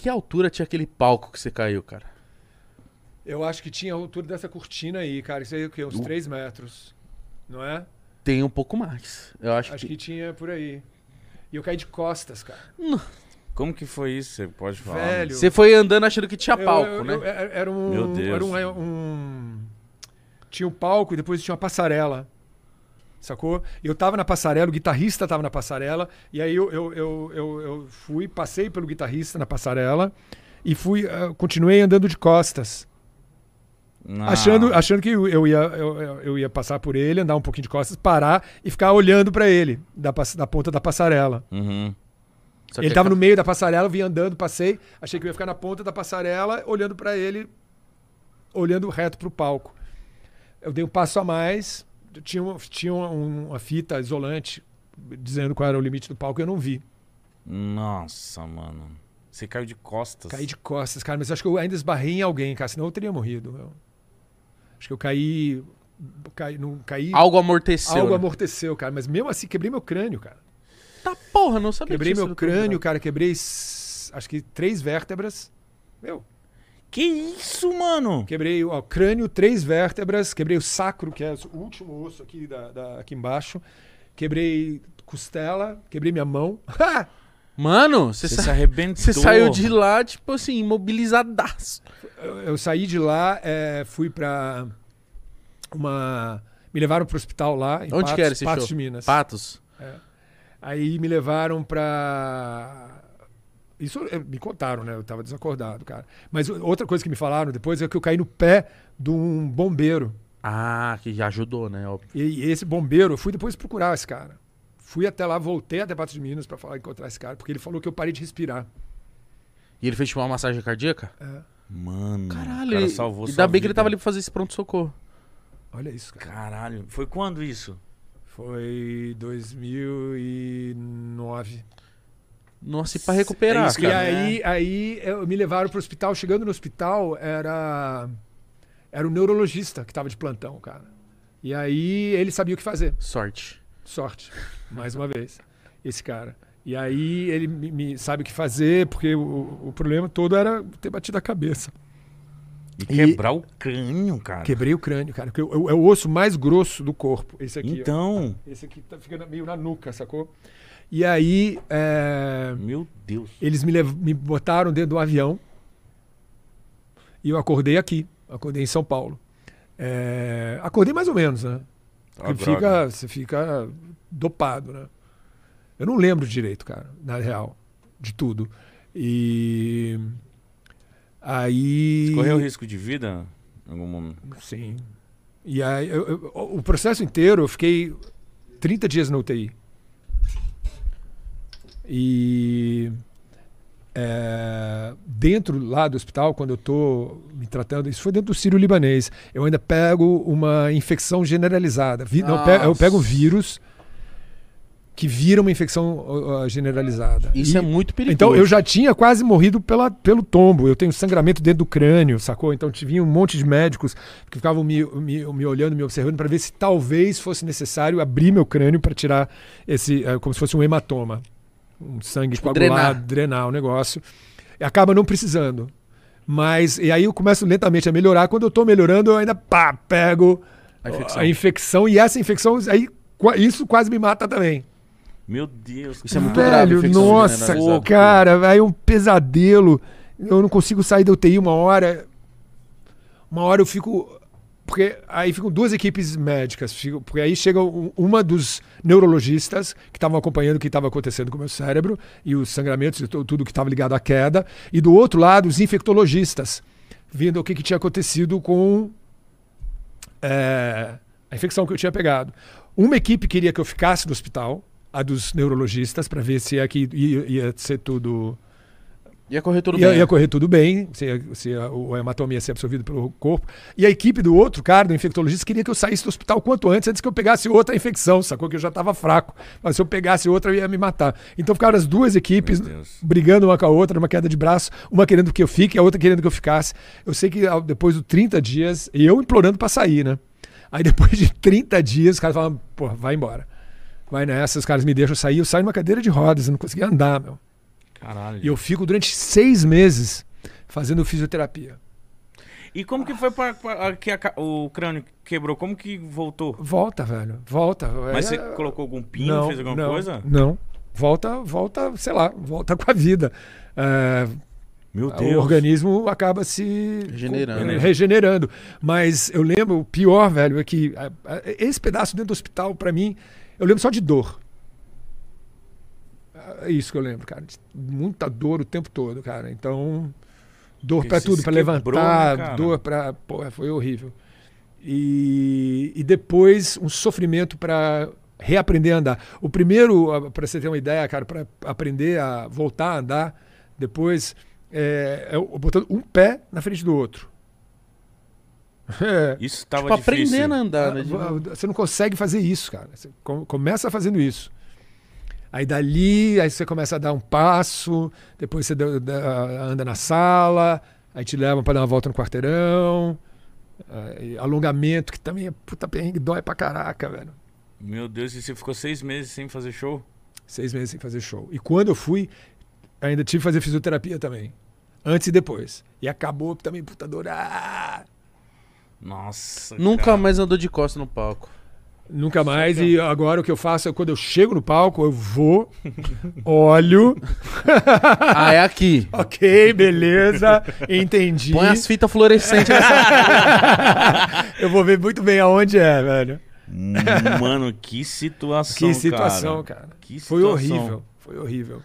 Que altura tinha aquele palco que você caiu, cara? Eu acho que tinha a altura dessa cortina aí, cara. Isso aí é o quê? Uns Uh. 3 metros. Não é? Tem um pouco mais. Eu acho, Acho que... que tinha por aí. E eu caí de costas, cara. Como que foi isso? Você pode falar? Velho. Você foi andando achando que tinha Eu- palco, eu- né? eu- era era um. Meu Deus. Era um, um- Tinha um palco e depois tinha uma passarela. Sacou? Eu tava na passarela, o guitarrista tava na passarela, e aí eu, eu, eu, eu, eu fui, passei pelo guitarrista na passarela e fui, eh, continuei andando de costas. Não. Achando, achando que eu ia, eu, eu- ia passar por ele, andar um pouquinho de costas, parar e ficar olhando pra ele, da, da ponta da passarela. Uhum. Ele tava no meio da passarela, eu vim andando, passei, achei que eu ia ficar na ponta da passarela, olhando pra ele, olhando reto pro palco. Eu dei um passo a mais, tinha, uma, tinha uma, uma fita isolante dizendo qual era o limite do palco, eu não vi. Nossa, mano. Você caiu de costas. Caí de costas, cara, mas acho que eu ainda esbarrei em alguém, cara, senão eu teria morrido. meu. Acho que eu caí. caí não caí. Algo amorteceu. algo né? amorteceu, cara. Mas mesmo assim, quebrei meu crânio, cara. Tá porra, não sabia Quebrei disso, meu crânio, cara. Quebrei, acho que três vértebras. Meu, Que isso, mano? quebrei o crânio, três vértebras. Quebrei o sacro, que é o último osso aqui, da, da- aqui embaixo. Quebrei costela. Quebrei minha mão. Mano, você, sa- se arrebentou. você saiu de lá, tipo assim, imobilizadaço. eu, eu saí de lá, é, fui pra uma... Me levaram pro hospital lá, em Onde Patos, que era esse Patos show? de Minas. Patos. Aí me levaram pra. Isso eh, me contaram, né? Eu tava desacordado, cara. Mas outra coisa que me falaram depois é que eu caí no pé de um bombeiro. Ah, que já ajudou, né? Óbvio. E esse bombeiro, eu fui depois procurar esse cara. Fui até lá, voltei até Patos de Minas pra falar encontrar esse cara, porque ele falou que eu parei de respirar. E ele fez tipo uma massagem cardíaca? Mano. Caralho, o cara salvou ainda sua bem que ele vida. tava ali pra fazer esse pronto-socorro. Olha isso, cara. Caralho. Foi quando isso? Foi 2009. Nossa, e pra recuperar, É isso, E cara, cara. aí, aí eu, me levaram pro hospital. Chegando no hospital, era era o neurologista que tava de plantão, cara. E aí ele sabia o que fazer. Sorte. Sorte, mais uma vez, esse cara. E aí ele me, me sabe o que fazer, porque o, o problema todo era ter batido a cabeça. E quebrar o crânio, cara. Quebrei o crânio, cara. porque É o, é o osso mais grosso do corpo. Esse aqui. ó. Então. Esse aqui tá ficando meio na nuca, sacou? E aí é, Meu Deus. eles me, lev- me botaram dentro do avião e eu acordei aqui. Acordei em São Paulo. É, acordei mais ou menos, né? Ah, fica, você fica dopado, né? Eu não lembro direito, cara, na real, de tudo. E aí. Correu risco de vida? Em algum momento? Sim. E aí, eu- eu- o processo inteiro, eu fiquei 30 dias na UTI. E é, dentro lá do hospital, quando eu tô me tratando, isso foi dentro do Sírio Libanês, eu ainda pego uma infecção generalizada. Vi- não, eu pego- eu Nossa. pego um vírus que vira uma infecção ó, generalizada. Isso E- é muito perigoso. então eu já tinha quase morrido pela, pelo tombo. Eu tenho sangramento dentro do crânio, sacou? Então tinha um monte de médicos que ficavam me, me, me olhando, me observando para ver se talvez fosse necessário abrir meu crânio para tirar esse, eh, como se fosse um hematoma, um sangue Tipo, coagulado, drenar. o negócio. E acaba não precisando. Mas e aí eu começo lentamente a melhorar. Quando eu tô melhorando, eu ainda pá, pego A infecção. a infecção e essa infecção aí isso quase me mata também. Meu Deus. Isso é muito grave, Velho, infecção nossa, generalizada. cara, aí é um pesadelo. Eu não consigo sair da UTI uma hora. Uma hora eu fico. Porque aí ficam duas equipes médicas. porque aí chega um- uma dos neurologistas que estavam acompanhando o que estava acontecendo com o meu cérebro e os sangramentos e tu- tudo que estava ligado à queda. E do outro lado, os infectologistas, vendo o que, que tinha acontecido com é, a infecção que eu tinha pegado. Uma equipe queria que eu ficasse no hospital, a dos neurologistas, para ver se aqui ia, ia ser tudo. Ia correr tudo ia, bem. ia correr tudo bem, se, se a- o hematoma ia ser absorvido pelo corpo. E a equipe do outro cara, do infectologista, queria que eu saísse do hospital quanto antes, antes que eu pegasse outra infecção, sacou? Que eu já estava fraco. Mas se eu pegasse outra, eu ia me matar. Então ficaram as duas equipes brigando uma com a outra, numa queda de braço, uma querendo que eu fique, a outra querendo que eu ficasse. Eu sei que depois dos 30 dias, e eu implorando pra sair, né? Aí depois de 30 dias, os caras falam, pô, vai embora. Vai nessa, os caras me deixam sair, eu saio numa cadeira de rodas, eu não conseguia andar, meu. Caralho. E eu fico durante seis meses fazendo fisioterapia. E como que foi pra, pra- que a o crânio quebrou? Como que voltou? Volta, velho. Volta. Mas É- você colocou algum pino, não, fez alguma não, coisa? Não. Volta, volta, sei lá, volta com a vida. É, Meu o Deus. organismo acaba se Regenerando. regenerando. Mas eu lembro, o pior, velho, é que a- a- esse pedaço dentro do hospital, pra mim, eu lembro só de dor. É isso que eu lembro, cara. Muita dor o tempo todo, cara. Então, dor você tudo, pra quebrou, levantar, né, dor pra. Pô, foi horrível. E, e depois um sofrimento pra reaprender a andar. O primeiro, ah, pra você ter uma ideia, cara, pra aprender a voltar a andar, depois é, é botando um pé na frente do outro. É. Isso tava Tipo, difícil. aprendendo a andar, né? Ah, novo. Você não consegue fazer isso, cara. Você com- começa fazendo isso. Aí dali, aí você começa a dar um passo, depois você anda na sala, aí te levam para dar uma volta no quarteirão. alongamento, que também é puta perrengue, dói pra caraca, velho. Meu Deus, e você ficou seis meses sem fazer show? Seis meses sem fazer show. E quando eu fui, ainda tive que fazer fisioterapia também. Antes e depois. E acabou também, puta dor. Ah! Nossa. Nunca cara. mais andou de costa no palco. Nunca mais. E agora o que eu faço é quando eu chego no palco, eu vou, olho. Ah, é aqui. ok, beleza, entendi. Põe as fitas fluorescentes nessa. eu vou ver muito bem aonde é, velho. Mano, que situação, Que situação, cara. cara. Que Foi situação. horrível. Foi horrível.